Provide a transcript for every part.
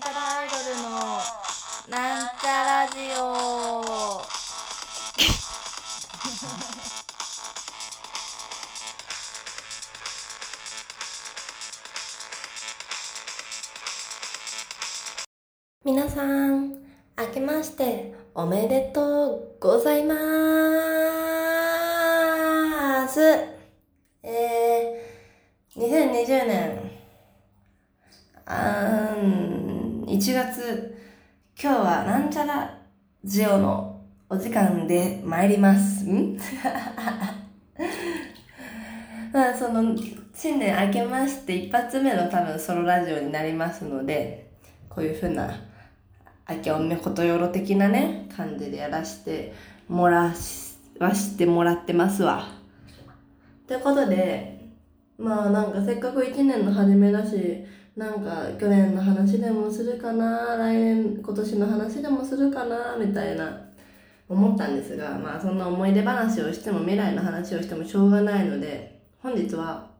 なんちゃらアイドルのなんちゃラジオ。皆さん、明けましておめでとうございます。えー、2020年、あーん。1月、今日はなんちゃらジオのお時間で参ります。ん？まあ、その、新年明けまして一発目の多分ソロラジオになりますので、こういう風な、明けおめことよろ的なね、感じでやらしてもらし、はしてもらってますわ。ということで、まあなんかせっかく一年の初めだし、なんか去年の話でもするかな、来年、今年の話でもするかな、みたいな思ったんですが、まあそんな思い出話をしても未来の話をしてもしょうがないので、本日は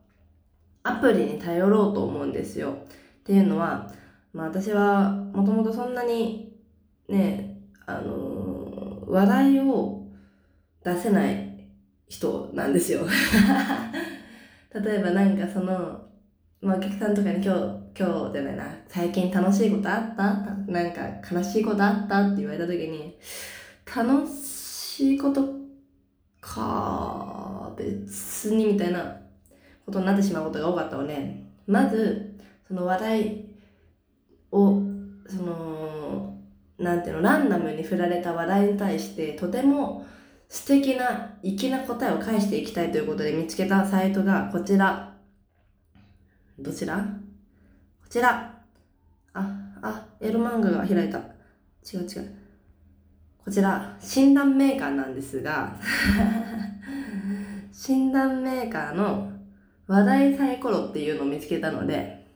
アプリに頼ろうと思うんですよ。っていうのは、まあ私はもともとそんなにね、あのー話題を出せない人なんですよ。例えばなんかその、まあお客さんとかに今日、今日じゃないな、最近楽しいことあった？なんか悲しいことあった？って言われた時に、楽しいことか、別にみたいなことになってしまうことが多かったので、まず、その話題を、その、なんていうの、ランダムに振られた話題に対して、とても素敵な、粋な答えを返していきたいということで見つけたサイトがこちら。どちら？こちら。あ、あ、エロ漫画が開いた。違う違う。こちら、診断メーカーなんですが、診断メーカーの話題サイコロっていうのを見つけたので、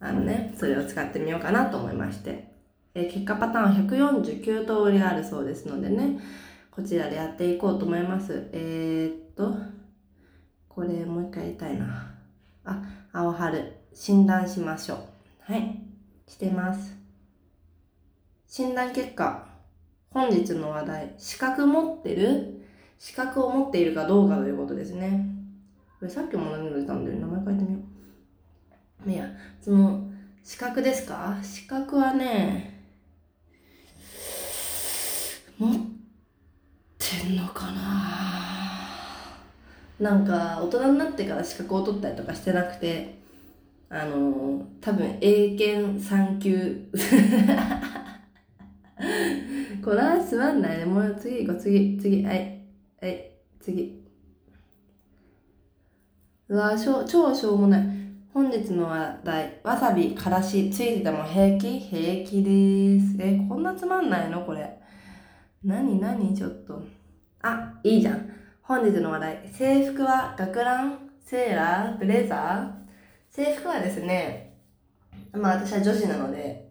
あのね、それを使ってみようかなと思いまして。え結果パターンは149通りあるそうですのでね、こちらでやっていこうと思います。えー、っと、これもう一回やりたいな。あ、青春、診断しましょう。はい、してます。診断結果、本日の話題、資格持ってる？資格を持っているかどうかということですね。これさっきも何が出たんだよ。名前書いてみよう。いや、その、資格ですか？資格はね、持ってんのかな？なんか、大人になってから資格を取ったりとかしてなくて、あの、多分、英検3級。これはつまんないね。もう次行こう、次、次、はい。はい、次。うわしょ超しょうもない。本日の話題、わさび、からし、ついてても平気？平気です。え、こんなつまんないの？これ。なになにちょっと。あ、いいじゃん。本日の話題、制服は学ランセーラーブレザー制服はですね、まあ私は女子なので、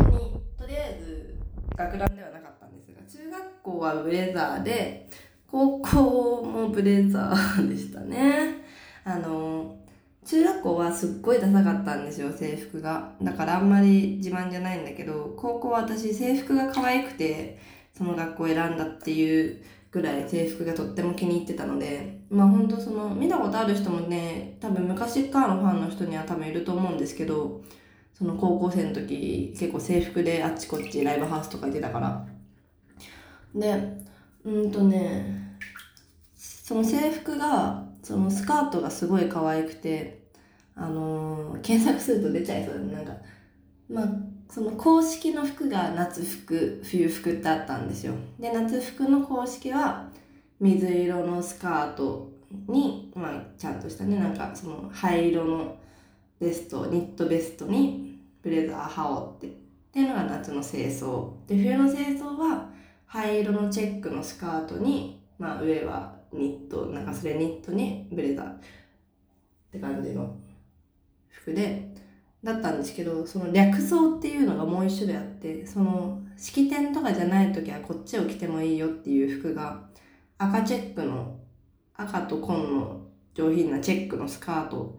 にとりあえず学ランではなかったんですが、中学校はブレザーで、高校もブレザーでしたね。あの、中学校はすっごいダサかったんですよ、制服が。だからあんまり自慢じゃないんだけど、高校は私制服が可愛くて、その学校を選んだっていうぐらい制服がとっても気に入ってたので、まあ本当その、見たことある人もね、多分昔からのファンの人には多分いると思うんですけど、その高校生の時結構制服であっちこっちライブハウスとか行ってたから。で、うんとね、その制服が、そのスカートがすごい可愛くて、あのー検索すると出ちゃいそうだね。なんか、まあ、その公式の服が夏服、冬服ってあったんですよ。で、夏服の公式は水色のスカートに、まあ、ちゃんとしたね、なんかその灰色のベスト、ニットベストにブレザー羽織って。っていうのが夏の清掃。で、冬の清掃は灰色のチェックのスカートに、まあ上はニット、なんかそれニットにブレザーって感じの服で、だったんですけど、その略装っていうのがもう一種類あって、その式典とかじゃない時はこっちを着てもいいよっていう服が赤チェックの、赤と紺の上品なチェックのスカート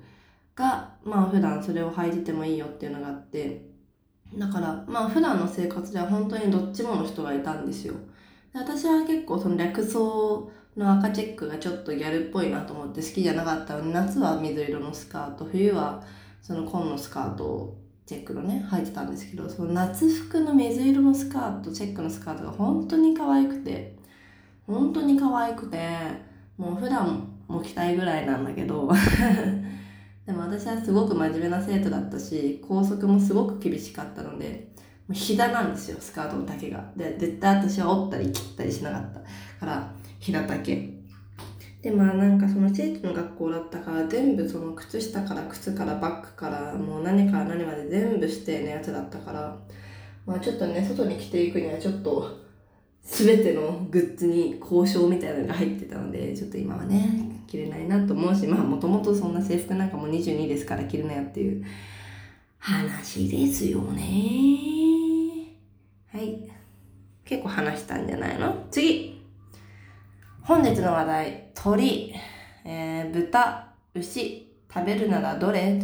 が、まあ普段それを履いててもいいよっていうのがあって、だからまあ普段の生活では本当にどっちもの人がいたんですよ。で私は結構その略装の赤チェックがちょっとギャルっぽいなと思って好きじゃなかったので夏は水色のスカート冬はその紺のスカートをチェックのね履いてたんですけどその夏服の水色のスカートチェックのスカートが本当に可愛くて本当に可愛くてもう普段も着たいぐらいなんだけど でも私はすごく真面目な生徒だったし校則もすごく厳しかったのでもうひだなんですよスカートの丈が。で絶対私は折ったり切ったりしなかったからひだ丈。でまあなんかその生徒の学校だったから全部その靴下から靴からバッグからもう何から何まで全部指定のやつだったからまあちょっとね外に着ていくにはちょっと全てのグッズに交渉みたいなのが入ってたのでちょっと今はね着れないなと思うしまあもともとそんな制服なんかも22ですから着るなよっていう話ですよね。はい。結構話したんじゃないの？次。本日の話題鳥、えー、豚牛食べるならどれ？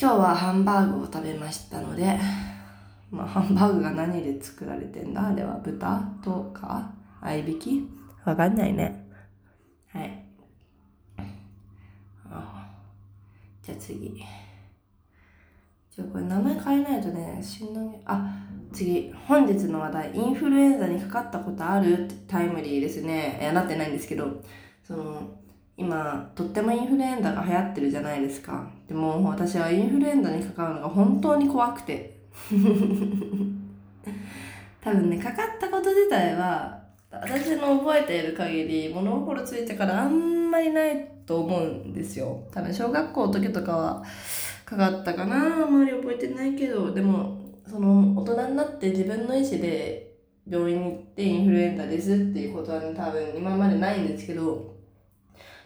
今日はハンバーグを食べましたのでまあ、ハンバーグが何で作られてんだ？あれは豚とか合いびき？わかんないね。はい。じゃあ次。じゃあこれ名前変えないとね、死んだね。あ、次。本日の話題。インフルエンザにかかったことある？ってタイムリーですね。いや、なってないんですけど、その、今、とってもインフルエンザが流行ってるじゃないですか。でも、私はインフルエンザにかかるのが本当に怖くて。多分ねかかったこと自体は私の覚えている限り物心ついてからあんまりないと思うんですよ多分小学校の時とかはかかったかなあんまり覚えてないけどでもその大人になって自分の意思で病院に行ってインフルエンザですっていうことはね多分今までないんですけど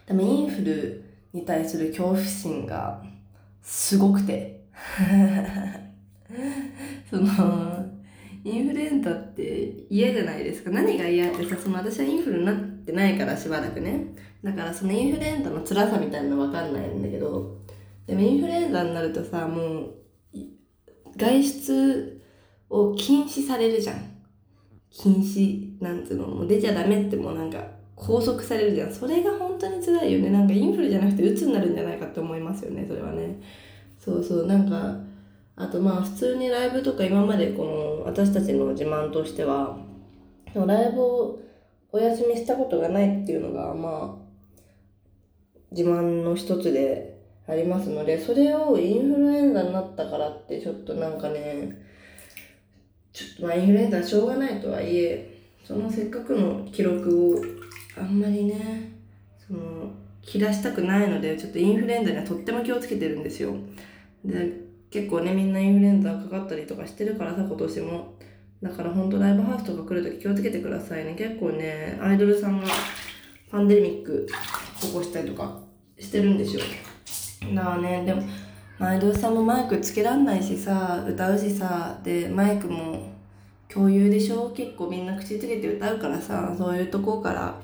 でもインフルに対する恐怖心がすごくて。そのインフルエンザって嫌じゃないですか。何が嫌ってさその私はインフルになってないからしばらくね。だからそのインフルエンザの辛さみたいなの分かんないんだけど。でもインフルエンザになるとさもう外出を禁止されるじゃん。禁止なんつうのもう出ちゃダメってもうなんか拘束されるじゃん。それが本当に辛いよね。なんかインフルじゃなくて鬱になるんじゃないかって思いますよね。それはね。そうそう。なんかあとまあ普通にライブとか今までこの私たちの自慢としてはライブをお休みしたことがないっていうのがまあ自慢の一つで。ありますのでそれをインフルエンザになったからってちょっとなんかねちょっとまあインフルエンザはしょうがないとはいえそのせっかくの記録をあんまりねその切らしたくないのでちょっとインフルエンザにはとっても気をつけてるんですよ。で結構ねみんなインフルエンザかかったりとかしてるからさ今年も。だからほんとライブハウスとか来るとき気をつけてくださいね。結構ねアイドルさんがパンデミック起こしたりとかしてるんですよ。だね。でもアイドルさんもマイクつけらんないしさ歌うしさでマイクも共有でしょ？結構みんな口つけて歌うからさそういうとこから。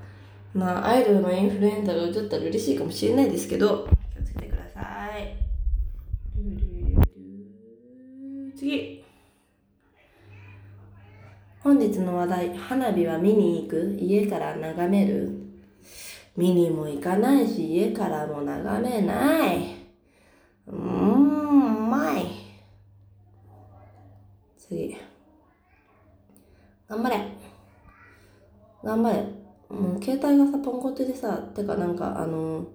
まあアイドルのインフルエンザがうつったら嬉しいかもしれないですけど。気をつけてください。次本日の話題花火は見に行く家から眺める見にも行かないし家からも眺めない。うーんうまい。次。頑張れ。頑張れ。もう携帯がさポンコツでさてかなんかあの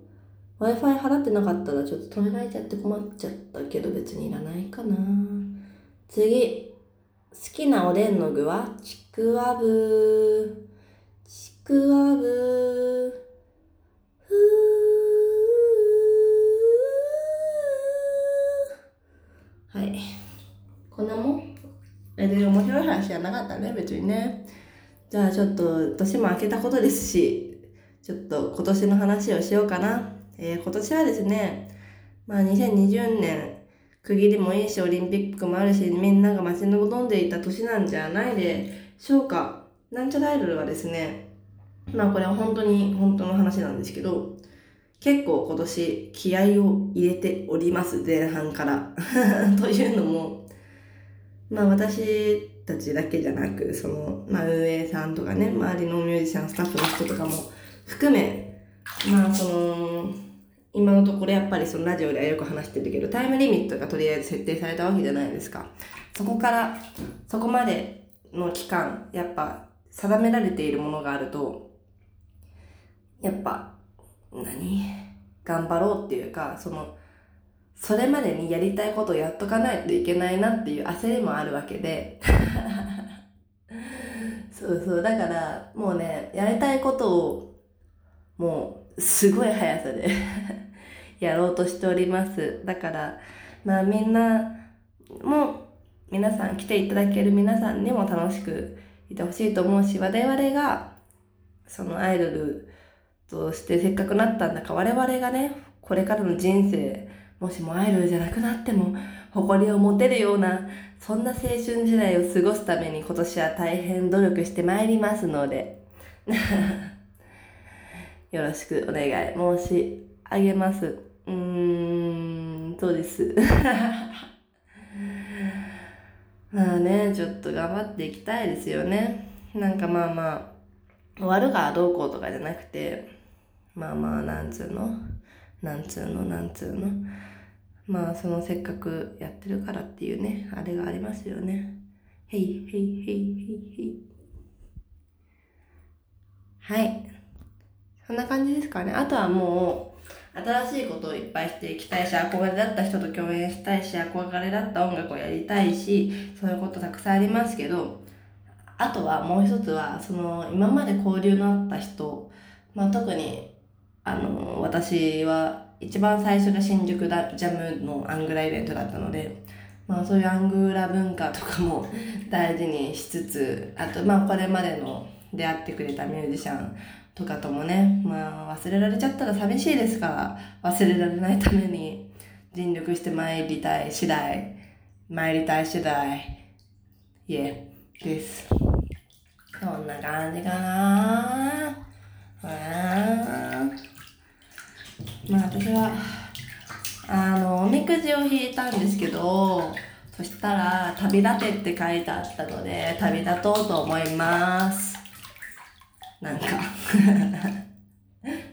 w i f i 払ってなかったらちょっと止められちゃって困っちゃったけど別にいらないかな。次。好きなおでんの具はちくわぶちくわぶふーはいこんなもん別に面白い話じゃなかったね別にねじゃあちょっと年も明けたことですしちょっと今年の話をしようかな、えー、今年はですねまあ2020年区切りもいいし、オリンピックもあるし、みんなが待ち望んでいた年なんじゃないでしょうか。なんちゃらアイドルはですね、まあこれは本当に本当の話なんですけど、結構今年気合を入れております、前半から。というのも、まあ私たちだけじゃなく、その、まあ運営さんとかね、周りのミュージシャン、スタッフの人とかも含め、まあその、今のところやっぱりそのラジオではよく話してるけど、タイムリミットがとりあえず設定されたわけじゃないですか。そこから、そこまでの期間、やっぱ定められているものがあると、やっぱ、何？頑張ろうっていうか、その、それまでにやりたいことをやっとかないといけないなっていう焦りもあるわけで。そうそう。だから、もうね、やりたいことを、もう、すごい速さで やろうとしております。だから、まあみんなも、皆さん来ていただける皆さんにも楽しくいてほしいと思うし、我々が、そのアイドルとしてせっかくなったんだから、我々がね、これからの人生、もしもアイドルじゃなくなっても、誇りを持てるような、そんな青春時代を過ごすために今年は大変努力してまいりますので、よろしくお願い申し上げます。うーん、そうです。まあね、ちょっと頑張っていきたいですよね。なんかまあまあ、終わるかどうこうとかじゃなくて、まあまあ、なんつうの？なんつうの？なんつうの？まあ、そのせっかくやってるからっていうね、あれがありますよね。へい、へい、へい、へい、へい。はい。そんな感じですかね。あとはもう、新しいことをいっぱいしていきたいし、憧れだった人と共演したいし、憧れだった音楽をやりたいし、そういうことたくさんありますけど、あとはもう一つは、その、今まで交流のあった人、まあ特に、あの、私は一番最初が新宿だジャムのアングライベントだったので、まあそういうアングラ文化とかも 大事にしつつ、あとまあこれまでの出会ってくれたミュージシャンとかともね、まあ忘れられちゃったら寂しいですから、忘れられないために 尽力して参りたい次第、参りたい次第、いえ、です。そんな感じかなぁ。まあ私は、あの、おみくじを引いたんですけど、そしたら、旅立てって書いてあったので、旅立とうと思います。なんか、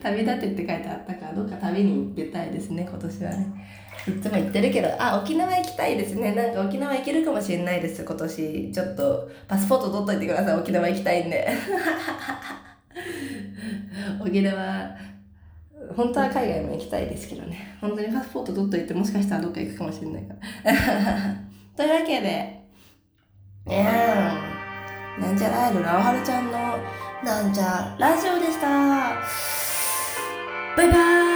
旅立てって書いてあったから、どっか旅に行ってたいですね、今年はね。いつも言ってるけど、あ、沖縄行きたいですね。なんか沖縄行けるかもしれないです、今年。ちょっと、パスポート取っといてください、沖縄行きたいんで。沖縄、本当は海外も行きたいですけどね。本当にパスポート取っといて、もしかしたらどっか行くかもしれないから。というわけで、ねえ、なんちゃらアイドル、あおはるちゃんの、なんちゃラジオでした。バイバーイ